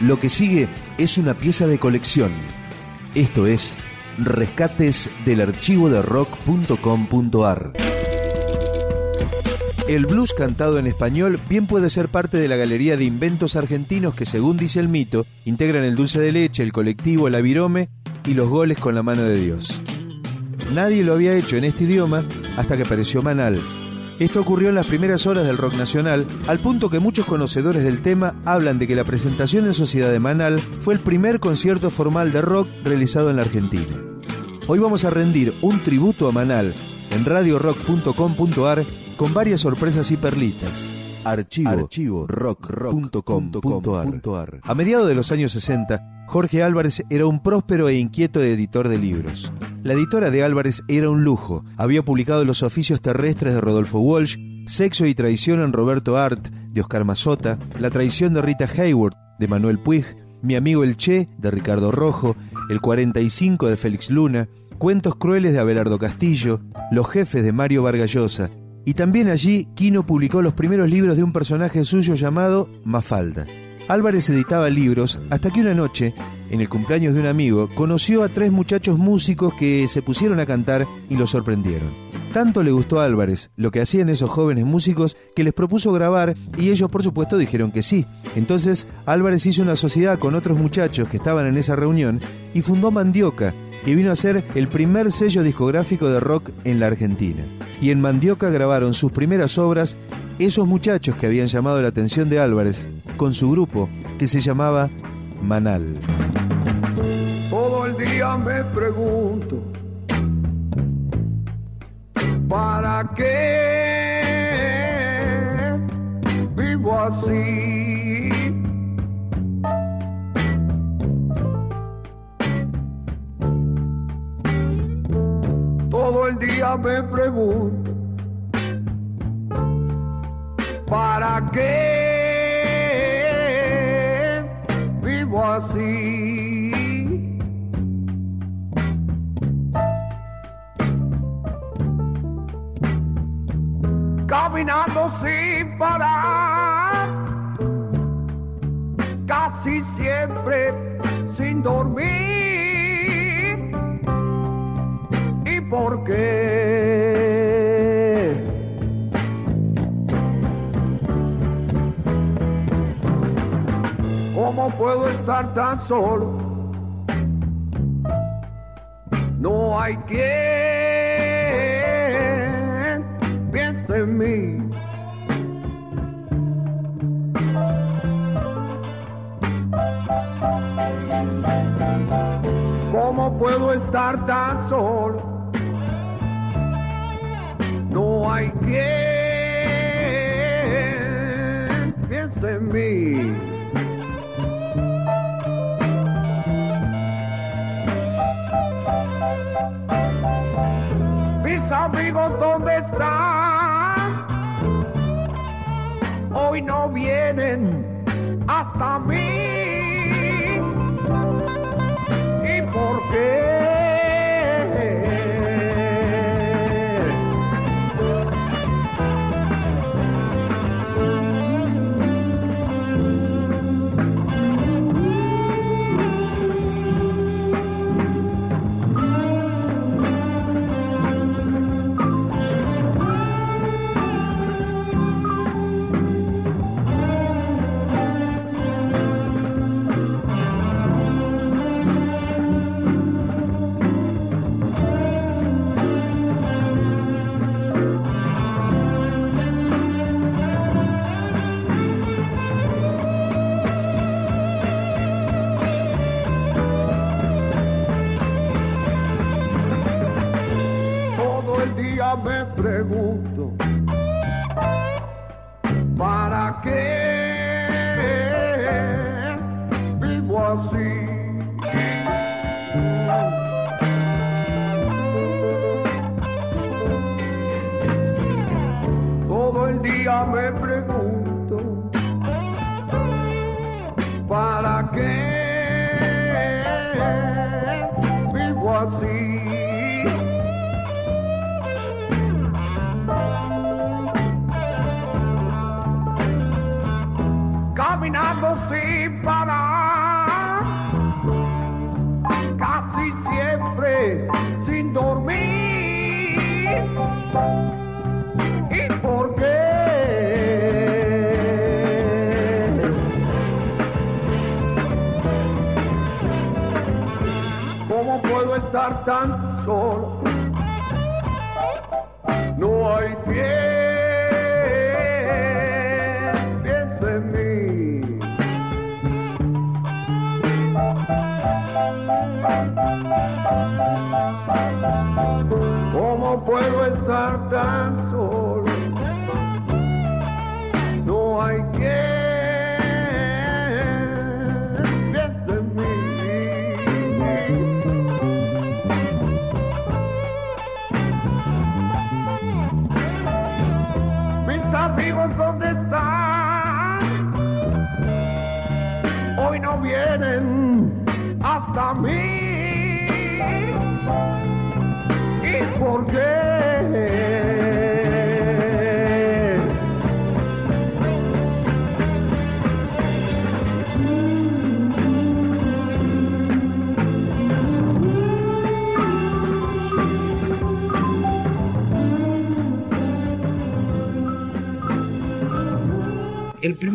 Lo que sigue es una pieza de colección. Esto es Rescates del archivo de rock.com.ar. El blues cantado en español bien puede ser parte de la galería de inventos argentinos que, según dice el mito, integran el dulce de leche, el colectivo, la virome y los goles con la mano de Dios. Nadie lo había hecho en este idioma hasta que apareció Manal, esto ocurrió en las primeras horas del rock nacional, al punto que muchos conocedores del tema hablan de que la presentación en Sociedad de Manal fue el primer concierto formal de rock realizado en la Argentina. Hoy vamos a rendir un tributo a Manal en radiorock.com.ar con varias sorpresas y perlitas. Archivo, Archivo rock.com.ar. A mediados de los años 60, Jorge Álvarez era un próspero e inquieto editor de libros. La editora de Álvarez era un lujo. Había publicado Los oficios terrestres de Rodolfo Walsh, Sexo y traición en Roberto Art de Oscar Mazota, La traición de Rita Hayward de Manuel Puig, Mi amigo el Che de Ricardo Rojo, El 45 de Félix Luna, Cuentos crueles de Abelardo Castillo, Los jefes de Mario Vargallosa, y también allí Quino publicó los primeros libros de un personaje suyo llamado Mafalda. Álvarez editaba libros hasta que una noche, en el cumpleaños de un amigo, conoció a tres muchachos músicos que se pusieron a cantar y lo sorprendieron. Tanto le gustó a Álvarez lo que hacían esos jóvenes músicos que les propuso grabar y ellos por supuesto dijeron que sí. Entonces Álvarez hizo una sociedad con otros muchachos que estaban en esa reunión y fundó Mandioca, que vino a ser el primer sello discográfico de rock en la Argentina. Y en Mandioca grabaron sus primeras obras esos muchachos que habían llamado la atención de Álvarez con su grupo que se llamaba Manal. Todo el día me pregunto, ¿para qué vivo así? Día me pregunto, ¿para qué? así. ¿Cómo puedo estar tan solo? No hay quien piense en mí. ¿Cómo puedo estar tan solo? No hay quien amigos, ¿dónde están? Hoy no vienen hasta mí. Vivo así? Tan solo? No hay tiempo.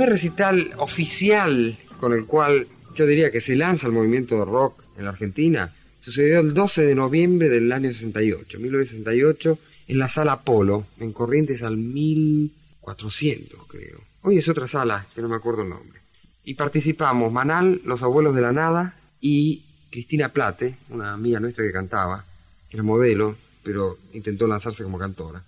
Primer recital oficial con el cual yo diría que se lanza el movimiento de rock en la Argentina sucedió el 12 de noviembre del año 68, 1968, en la sala Apolo, en Corrientes al 1400, creo. Hoy es otra sala, que no me acuerdo el nombre. Y participamos Manal, Los Abuelos de la Nada y Cristina Plate, una amiga nuestra que cantaba, que era modelo, pero intentó lanzarse como cantora.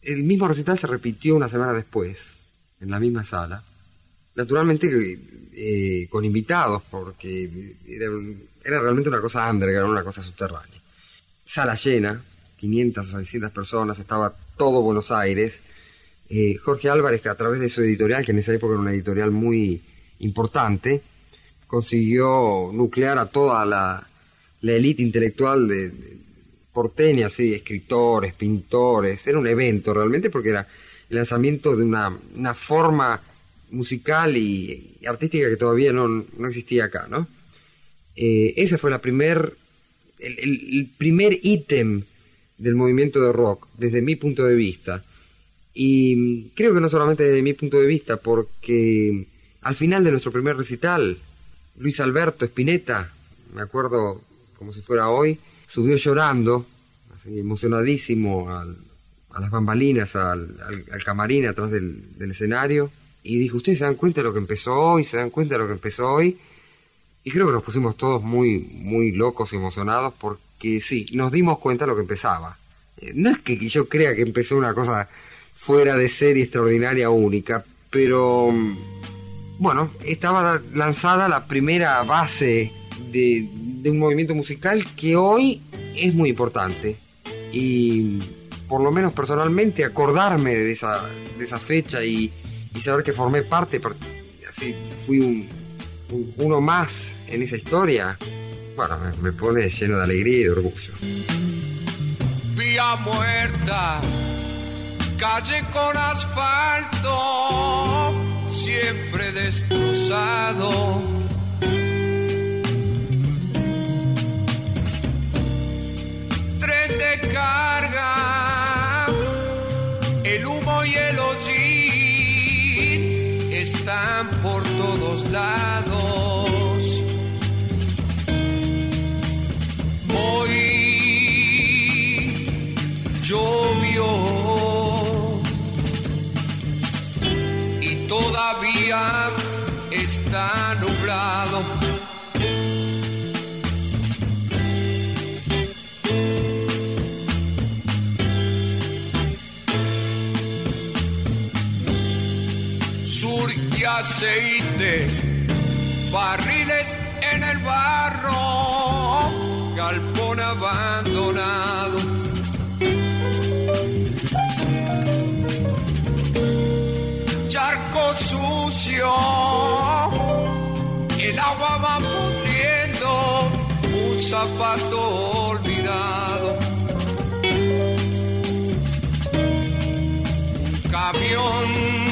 El mismo recital se repitió una semana después, en la misma sala. Naturalmente eh, con invitados, porque era, era realmente una cosa underground, una cosa subterránea. Sala llena, 500 o 600 personas, estaba todo Buenos Aires. Eh, Jorge Álvarez, que a través de su editorial, que en esa época era una editorial muy importante, consiguió nuclear a toda la, la élite intelectual de, de porteña, sí, escritores, pintores. Era un evento realmente porque era el lanzamiento de una, una forma musical y, y artística que todavía no, no existía acá, ¿no? Eh, ese fue la primer, el, el- el primer ítem del movimiento de rock, desde mi punto de vista. Y creo que no solamente desde mi punto de vista, porque al final de nuestro primer recital, Luis Alberto Spinetta, me acuerdo como si fuera hoy, subió llorando, así, emocionadísimo, al- a las bambalinas, al, al- al camarín atrás del, del escenario, y dijo, ¿ustedes se dan cuenta de lo que empezó hoy? ¿Se dan cuenta de lo que empezó hoy? Y creo que nos pusimos todos muy, muy locos emocionados porque sí, nos dimos cuenta de lo que empezaba. Eh, No es que yo crea que empezó una cosa fuera de serie extraordinaria única, pero mm, bueno, estaba lanzada la primera base de, de un movimiento musical que hoy es muy importante. Y por lo menos personalmente acordarme de esa, de esa fecha y, y saber que formé parte, par- así fui un, un- uno más en esa historia, bueno, me, pone lleno de alegría y de orgullo. vía muerta, calle con asfalto, siempre destrozado. Tren de carga, el están por todos lados. Hoy llovió y todavía está nublado. Sur y aceite, barriles en el barro, galpón abandonado. Charco sucio, el agua va pudriendo, un zapato olvidado. Camión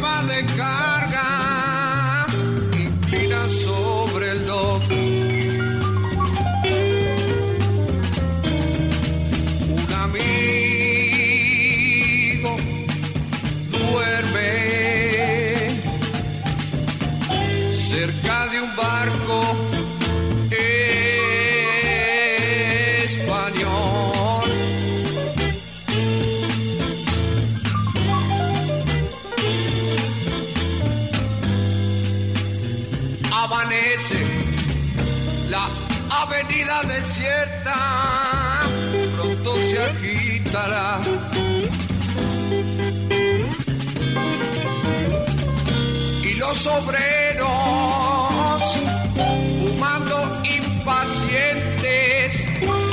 la avenida desierta, pronto se agitará. Y los obreros, fumando impacientes,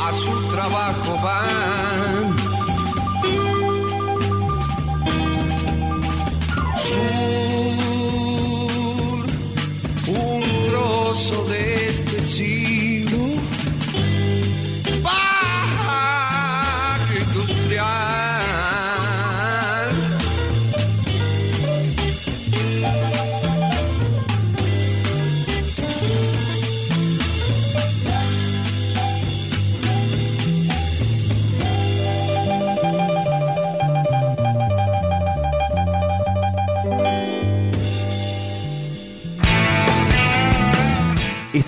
a su trabajo van. de este siglo.